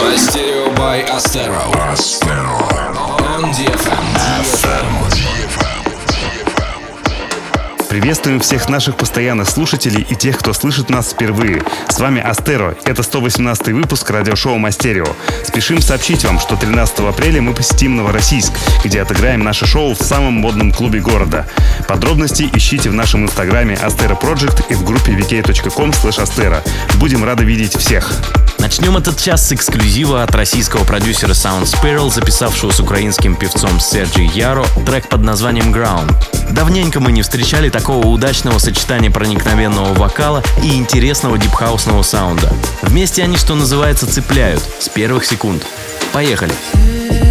Мастерио by Astero. On DFM. Приветствуем всех наших постоянных слушателей и тех, кто слышит нас впервые. С вами Астеро. Это 118 выпуск радиошоу Мастерио. Спешим сообщить вам, что 13 апреля мы посетим Новороссийск, где отыграем наше шоу в самом модном клубе города. Подробности ищите в нашем инстаграме Astero Project и в группе vk.com. Будем рады видеть всех. Начнем этот час с эксклюзива от российского продюсера Sound Spiral, записавшего с украинским певцом Серджи Яро трек под названием Ground. Давненько мы не встречали такого удачного сочетания проникновенного вокала и интересного дипхаусного саунда. Вместе они, что называется, цепляют с первых секунд. Поехали! Поехали!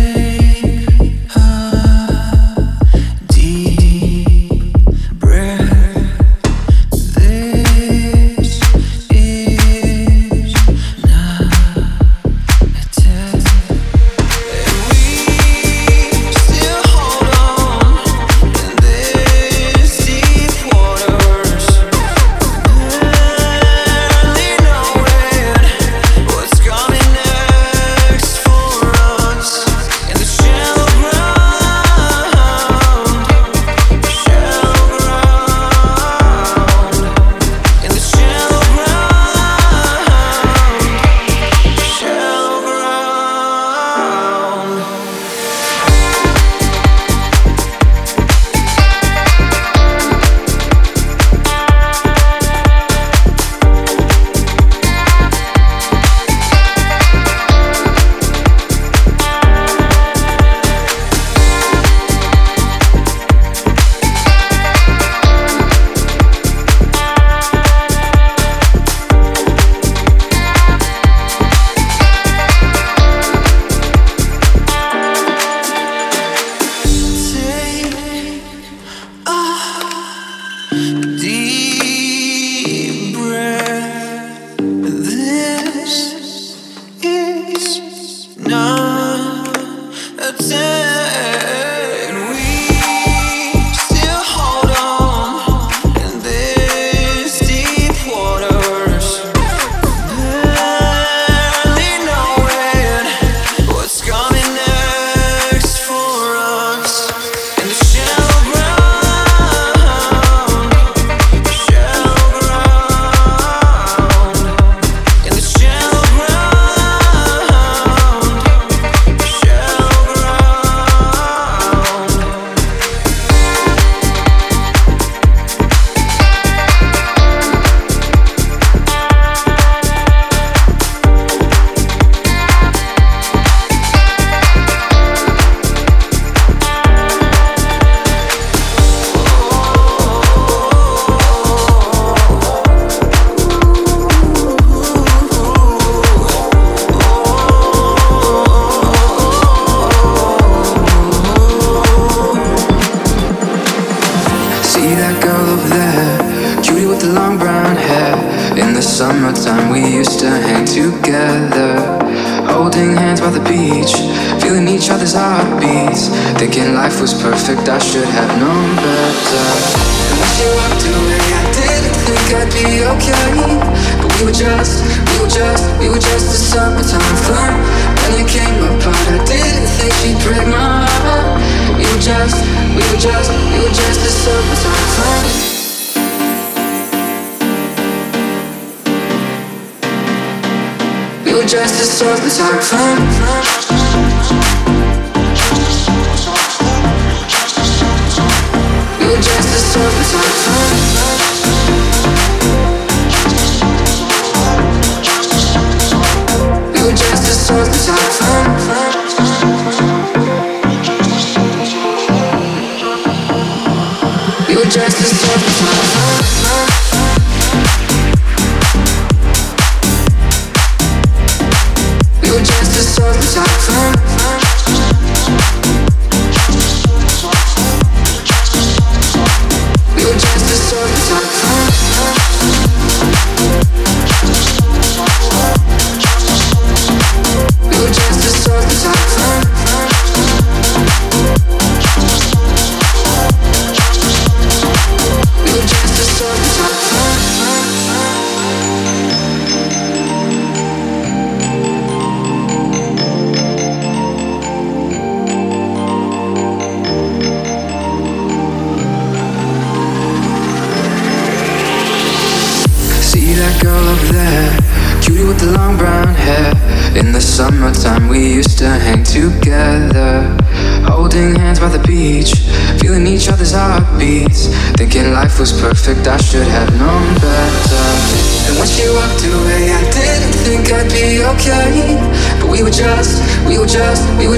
shows the shark fin.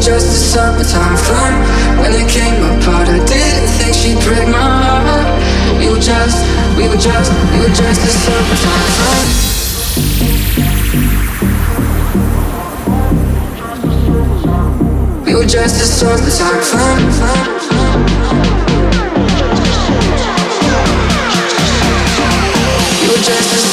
just a summertime fling When it came apart, I didn't think she'd break my heart. We were just, we were just, we were just a summertime fling We were just a summertime fling, just a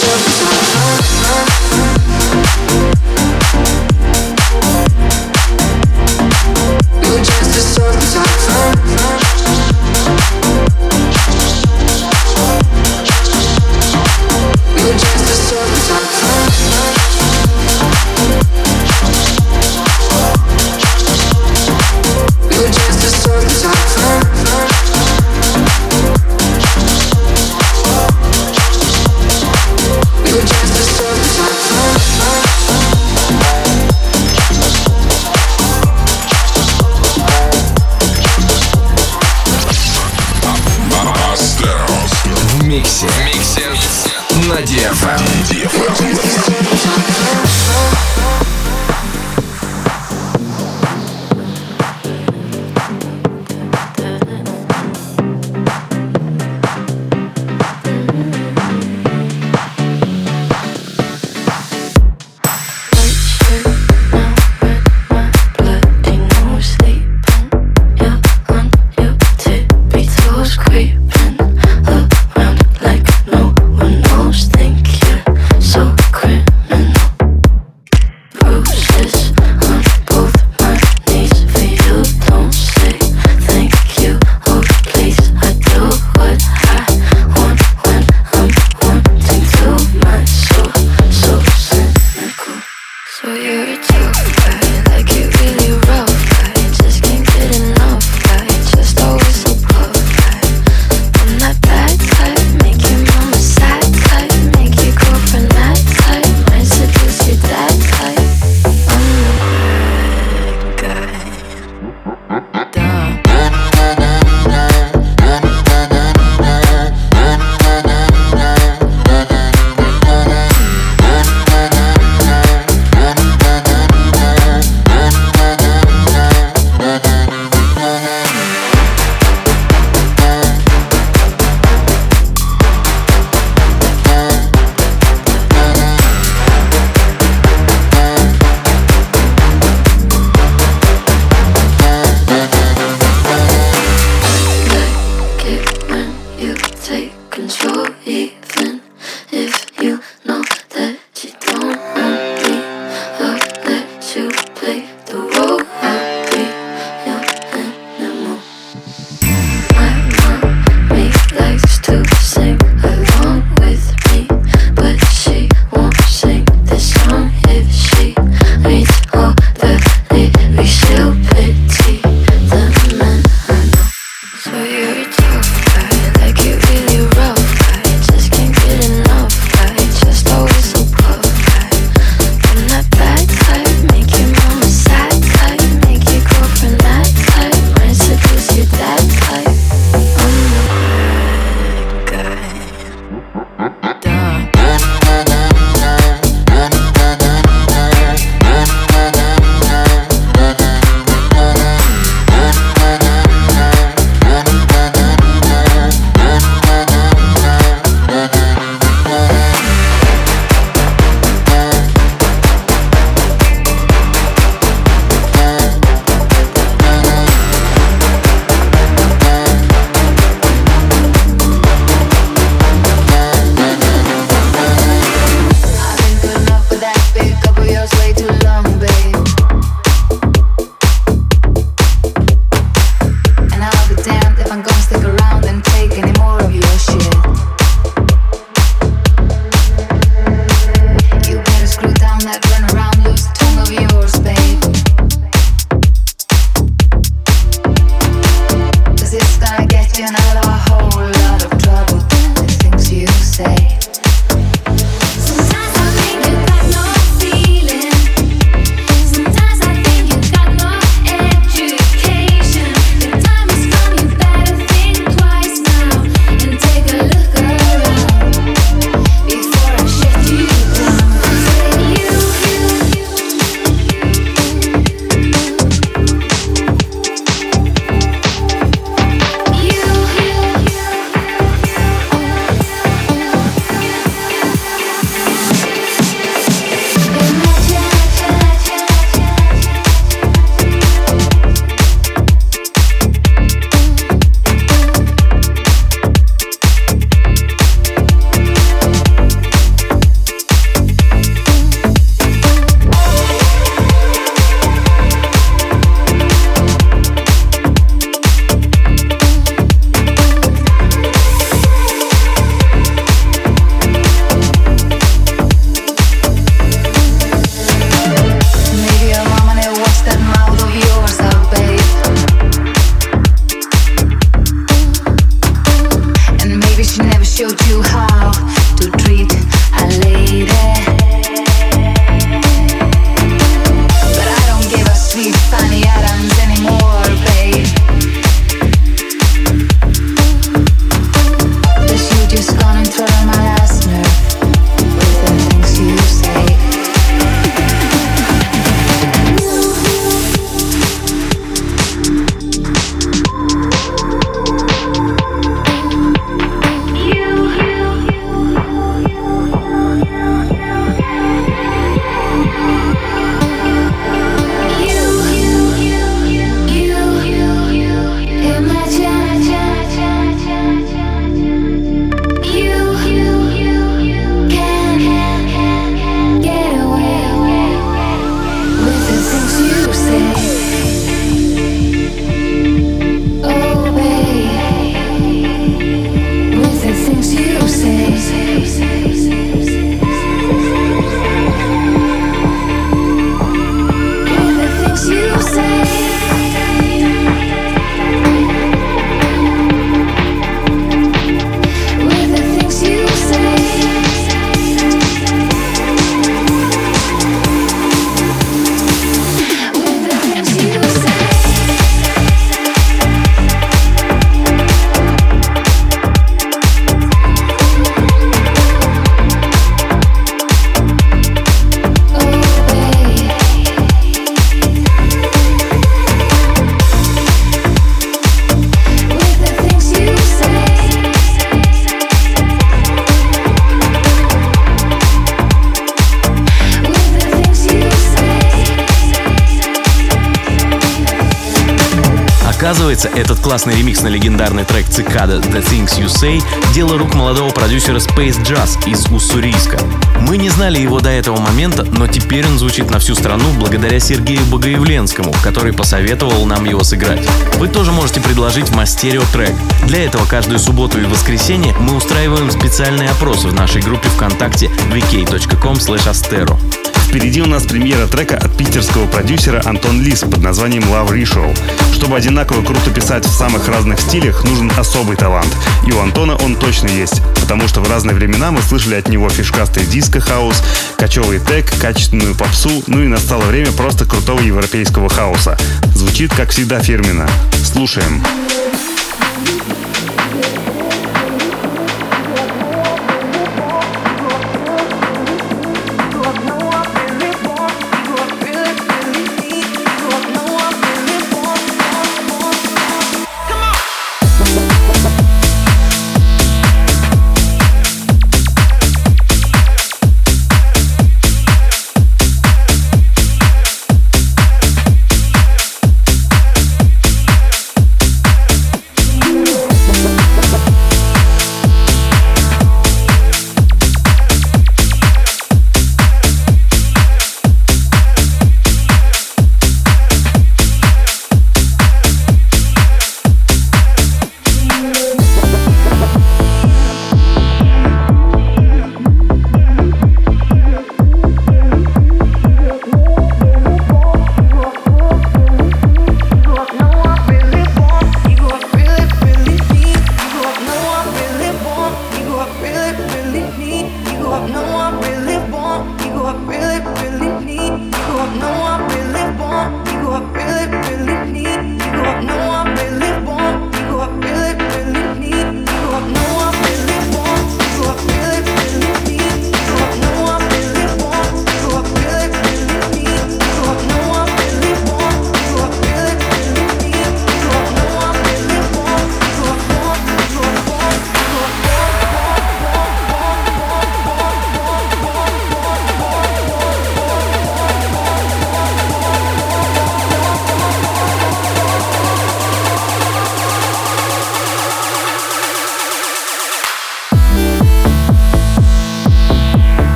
Оказывается, этот классный ремикс на легендарный трек Цикада The Things You Say – дело рук молодого продюсера Space Jazz из Уссурийска. Мы не знали его до этого момента, но теперь он звучит на всю страну благодаря Сергею Богоявленскому, который посоветовал нам его сыграть. Вы тоже можете предложить в Мастерио трек. Для этого каждую субботу и воскресенье мы устраиваем специальные опросы в нашей группе ВКонтакте vk.com. Впереди у нас премьера трека от питерского продюсера Антон Лис под названием Love Ritual. Чтобы одинаково круто писать в самых разных стилях, нужен особый талант. И у Антона он точно есть, потому что в разные времена мы слышали от него фишкастый диско-хаус, качевый tech, качественную попсу, ну и настало время просто крутого европейского хауса. Звучит, как всегда, фирменно. Слушаем. Слушаем.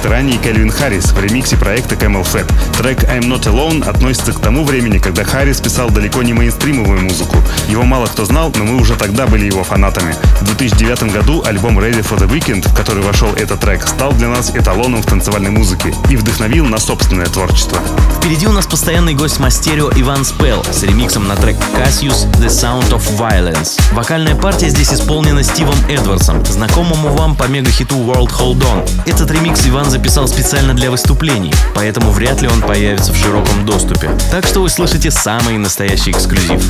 Как ранний Кельвин Харрис в ремиксе проекта Camel Fat. Трек I'm Not Alone относится к тому времени, когда Харрис писал далеко не мейнстримовую музыку. Его мало кто знал, но мы уже тогда были его фанатами. В 2009 году альбом Ready for the Weekend, в который вошел этот трек, стал для нас эталоном в танцевальной музыке и вдохновил на собственное творчество. Впереди у нас постоянный гость Мастерио Иван Спел с ремиксом на трек Cassius The Sound of Violence. Вокальная партия здесь исполнена Стивом Эдвардсом, знакомому вам по мега-хиту World Hold On. Этот ремикс Иван записал специально для выступлений, поэтому вряд ли он появится в широком доступе. Так что вы слышите самый настоящий эксклюзив.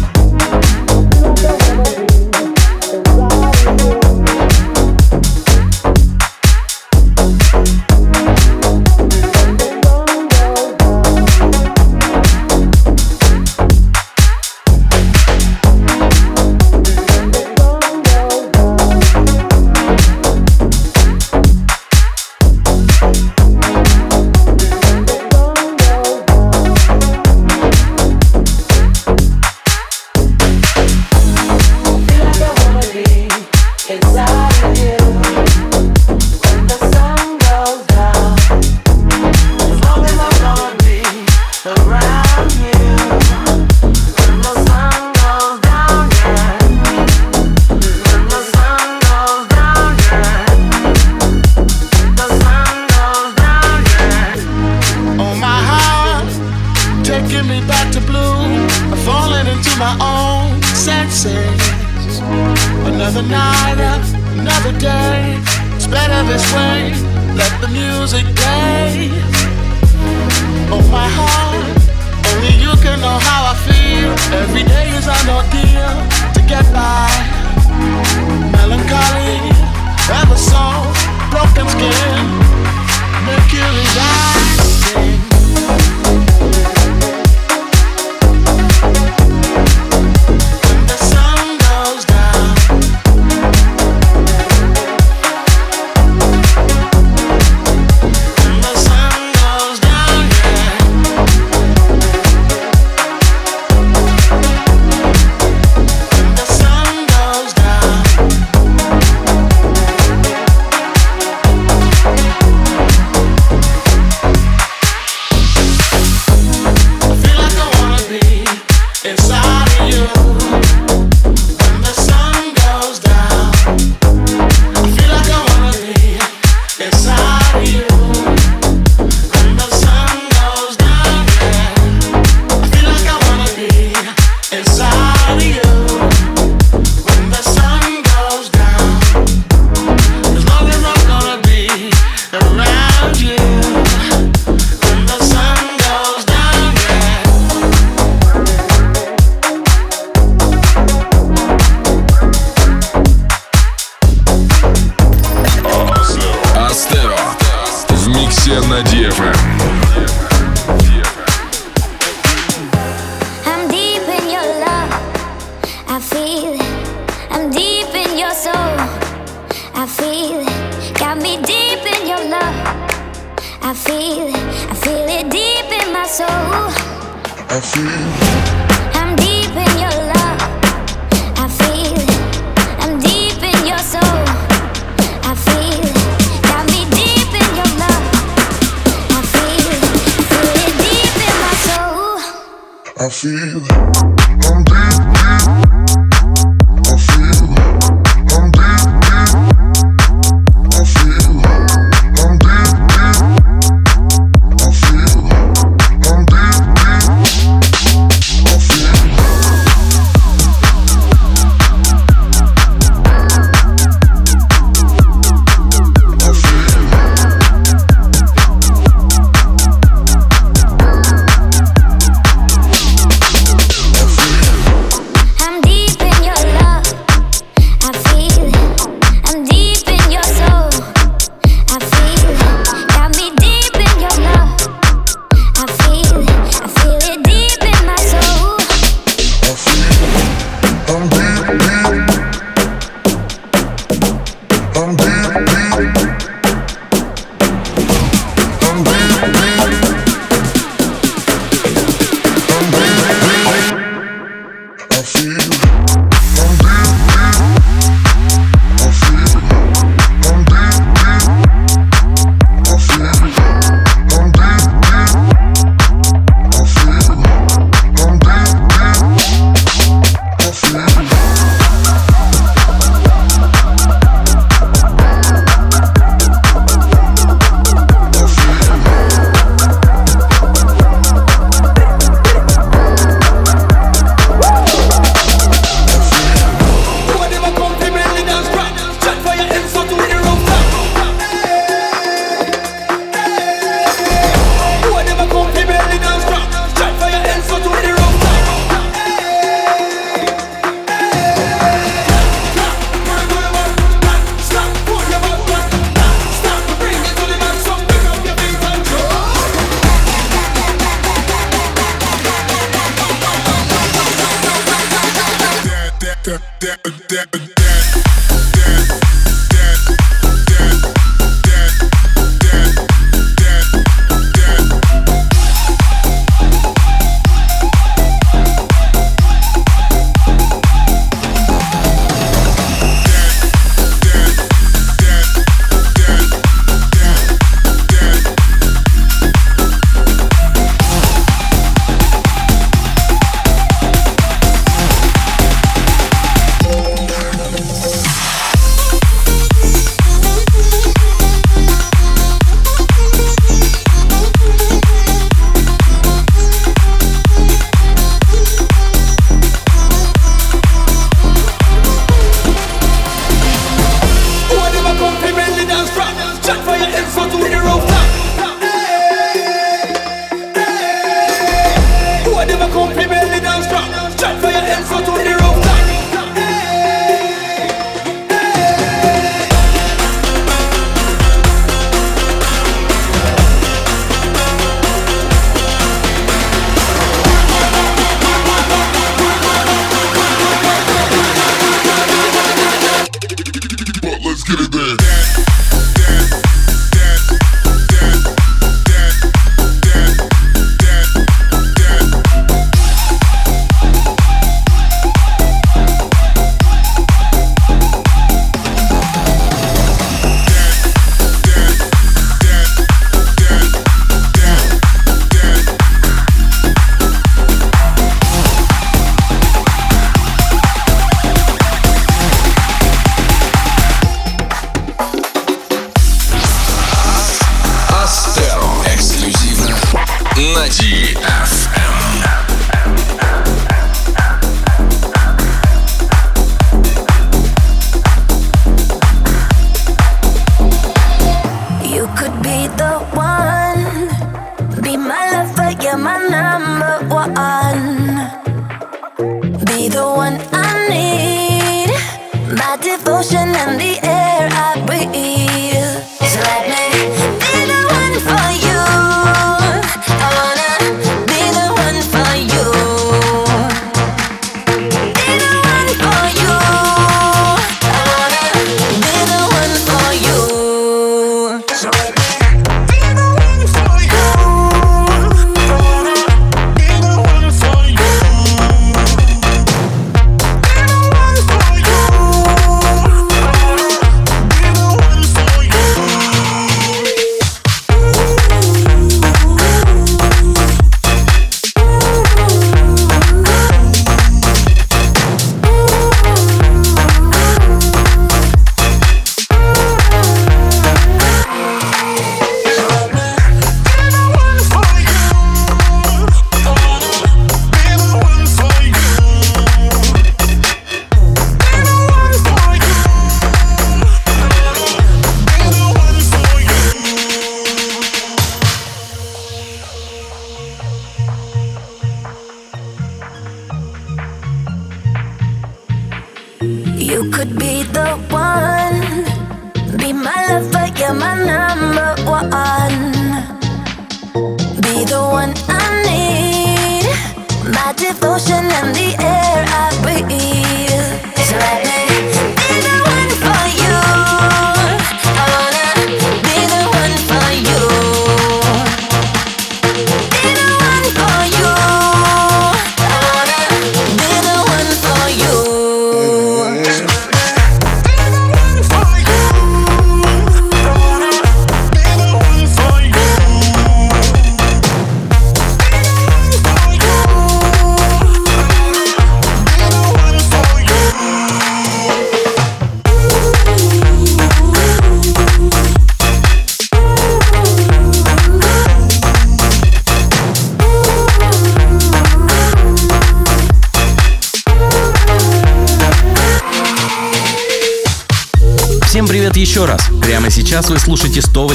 I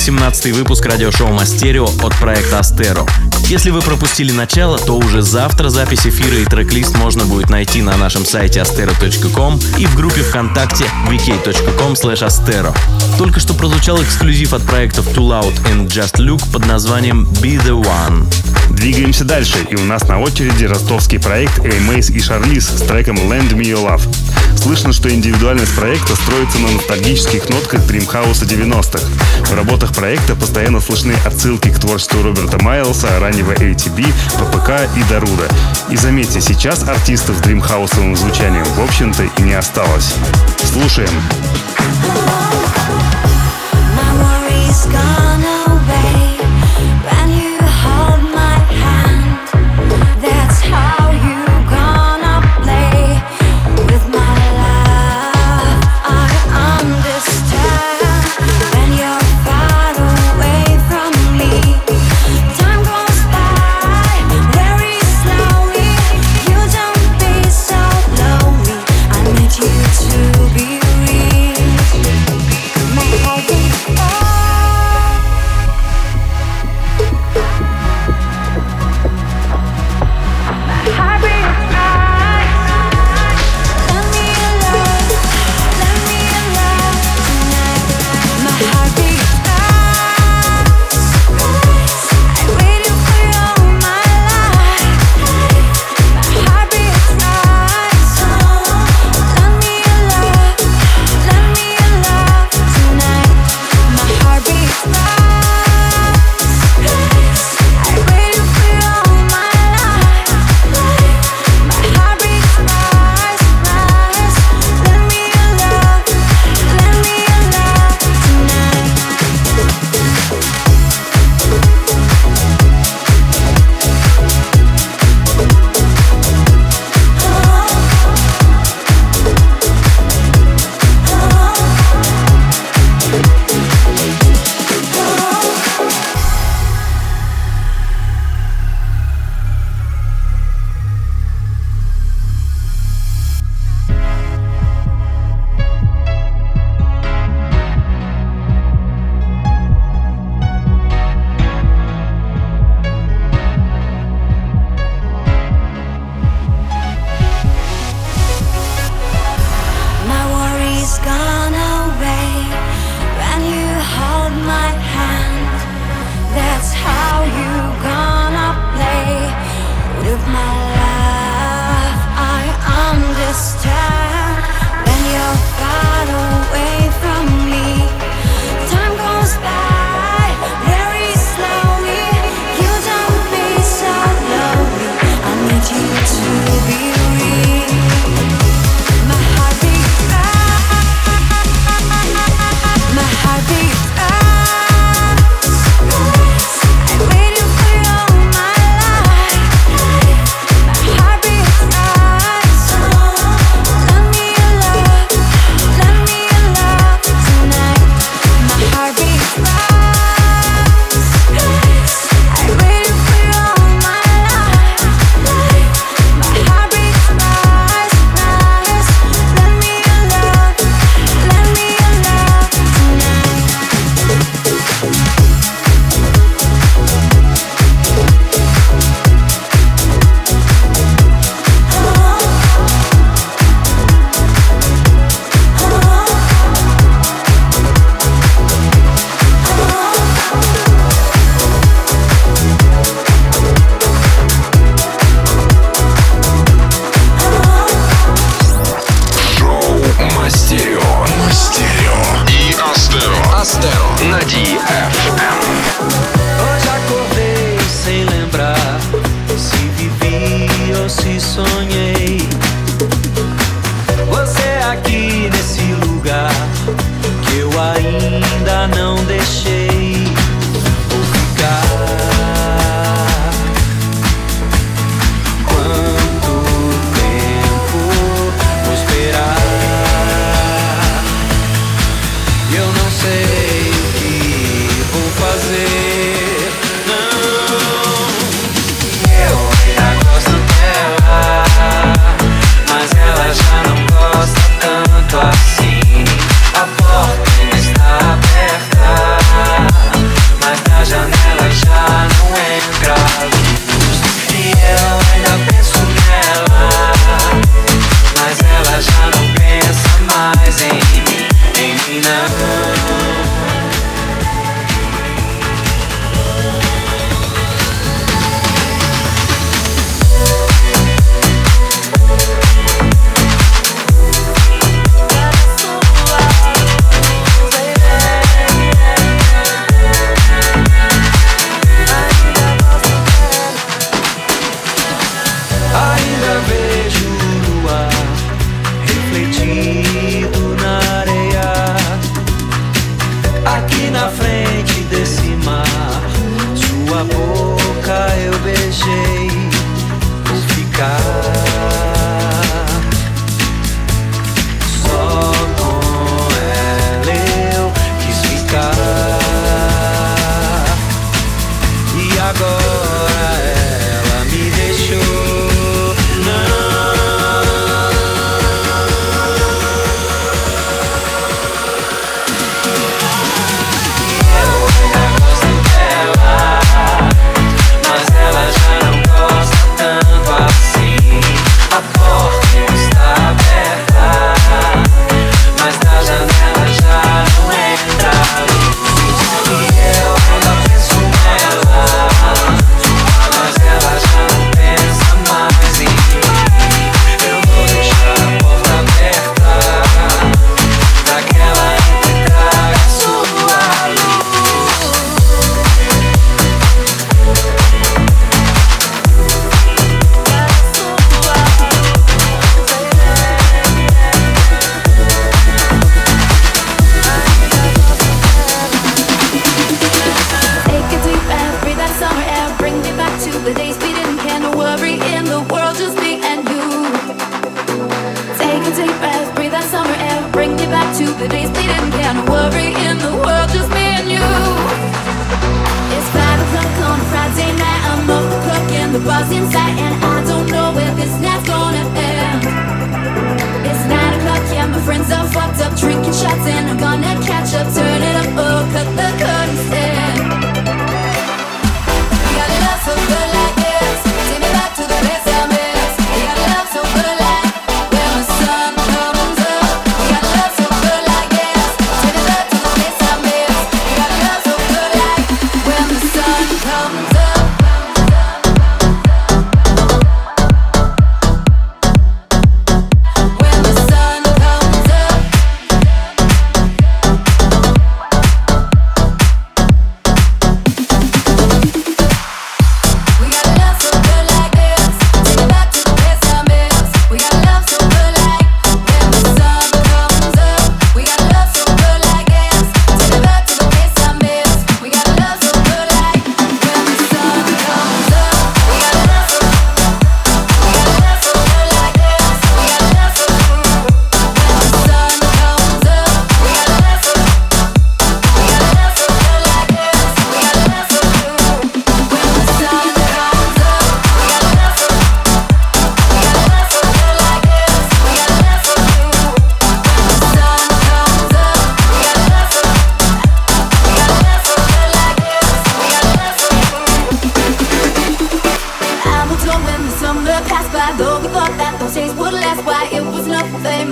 18 выпуск радиошоу Мастерио от проекта Астеро. Если вы пропустили начало, то уже завтра запись эфира и трек-лист можно будет найти на нашем сайте astero.com и в группе ВКонтакте vk.com astero. Только что прозвучал эксклюзив от проектов Too Loud and Just Look под названием Be The One. Двигаемся дальше, и у нас на очереди ростовский проект Эймейс и Шарлиз с треком Land Me Your Love. Слышно, что индивидуальность проекта строится на ностальгических нотках дримхауса 90-х. В работах проекта постоянно слышны отсылки к творчеству Роберта Майлса, раннего ATB, ППК и Даруда. И заметьте, сейчас артистов с дримхаусовым звучанием в общем-то и не осталось. Слушаем. gone away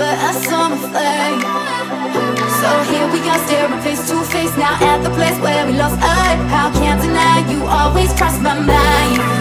but a summer flame. So here we are staring face to face now at the place where we lost. I, how can't deny you always cross my mind.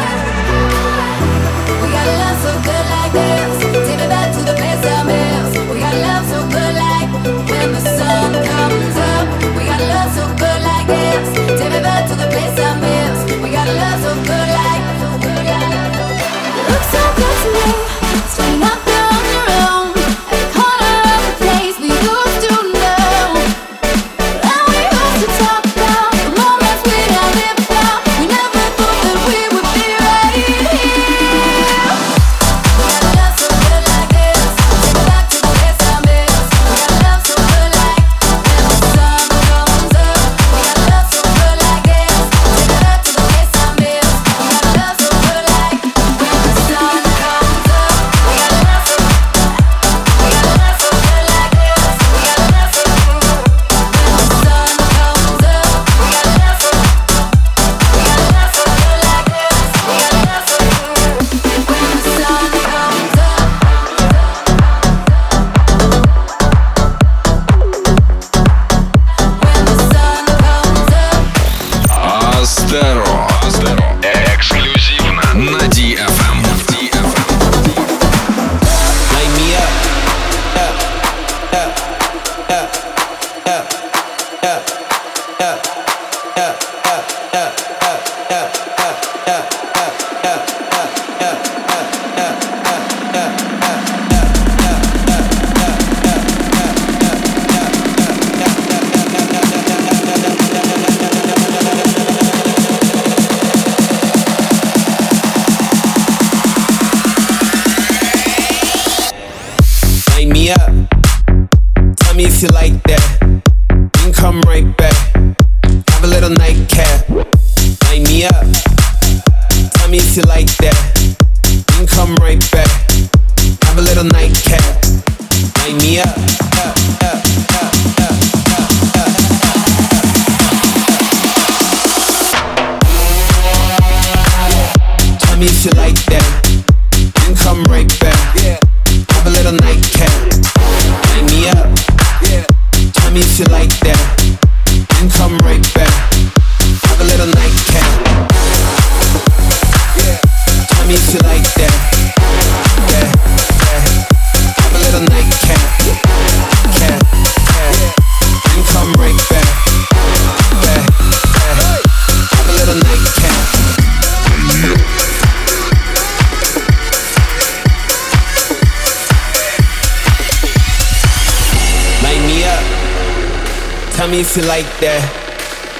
beats like that.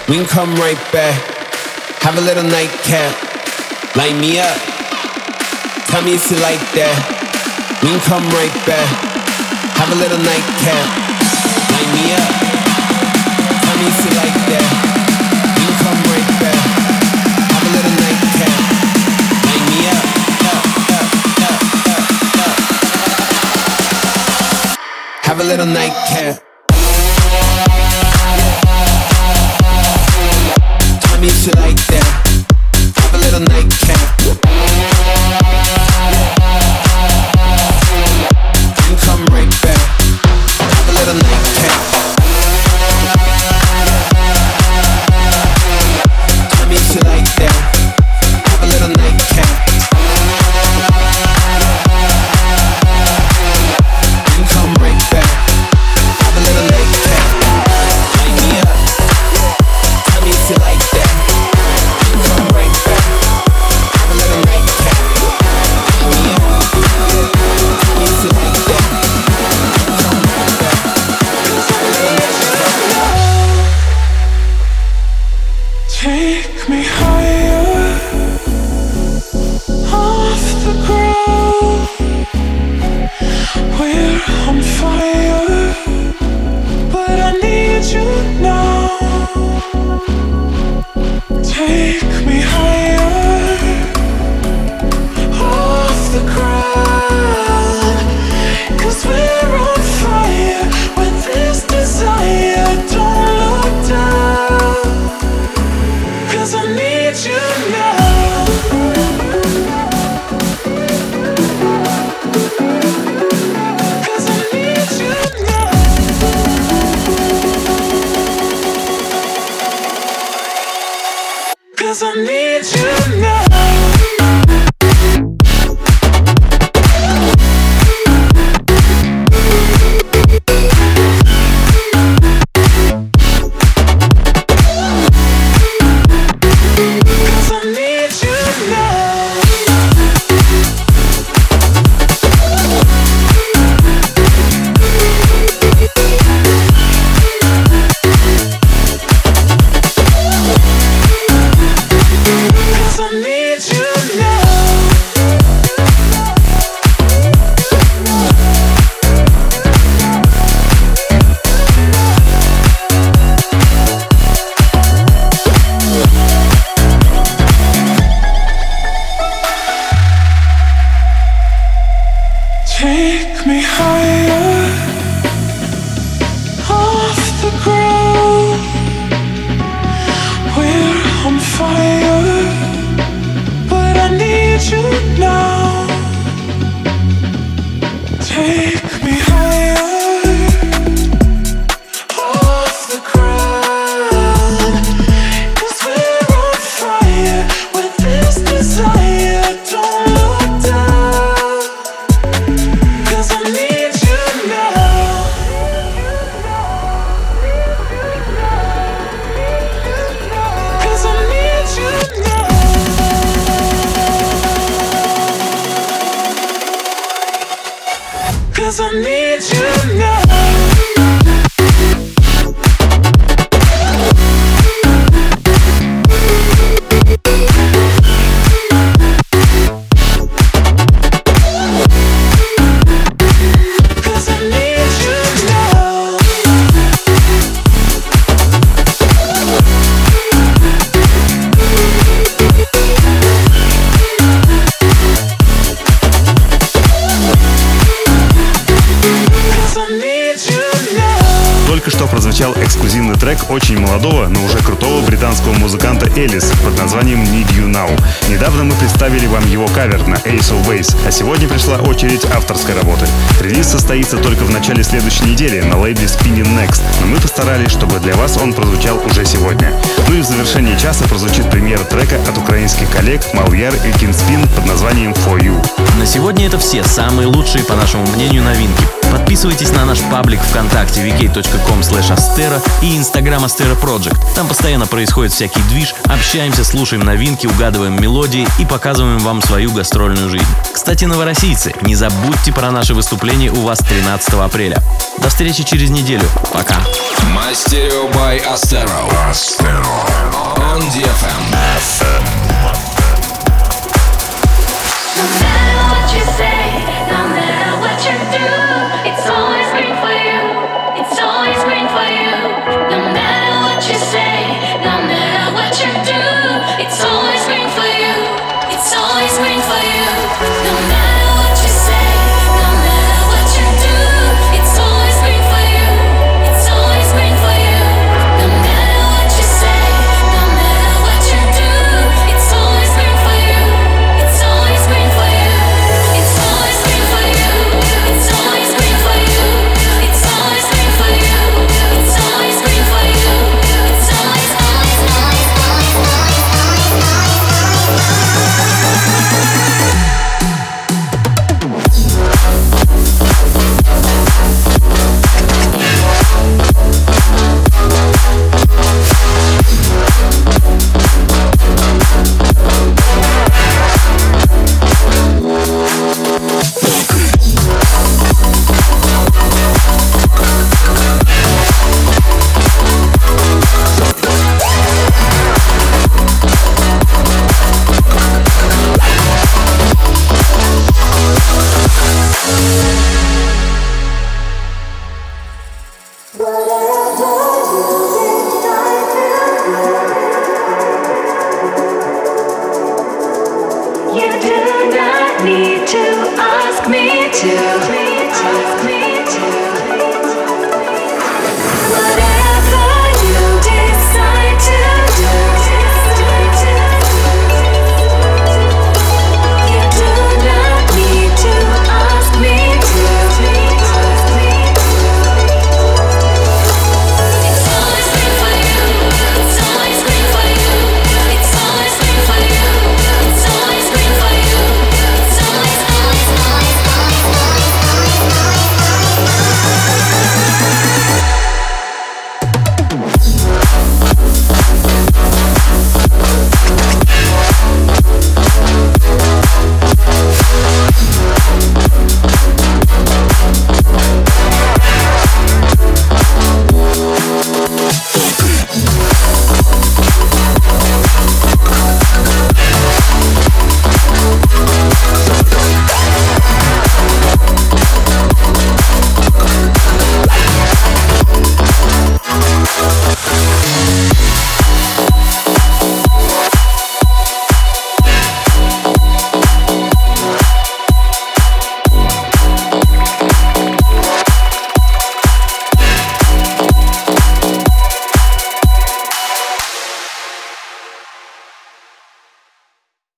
We can come right back. Have a little nightcap. Light me up. Tell me if you like that. We can come right back. Have a little nightcap. Light me up. Tell me if you like that. We can come right back. Have a little nightcap. Light me up Have a little nightcap. Недавно мы представили вам его кавер на Ace of Base, а сегодня пришла очередь авторской работы. Релиз состоится только в начале следующей недели на лейбле Spinning Next, но мы постарались, чтобы для вас он прозвучал уже сегодня. Ну и в завершении часа прозвучит премьера трека от украинских коллег Мальяр и Кинспин под названием For You. На сегодня это все самые лучшие, по нашему мнению, новинки. Подписывайтесь на наш паблик ВКонтакте vk.com astera и Instagram Astera Project. Там постоянно происходит всякий движ, общаемся, слушаем новинки, угадываем мелодии и показываем вам свою гастрольную жизнь. Кстати, новороссийцы, не забудьте про наше выступление у вас 13 апреля. До встречи через неделю. Пока. Мастерио by Astero. Astero. On DFM. No matter what you say,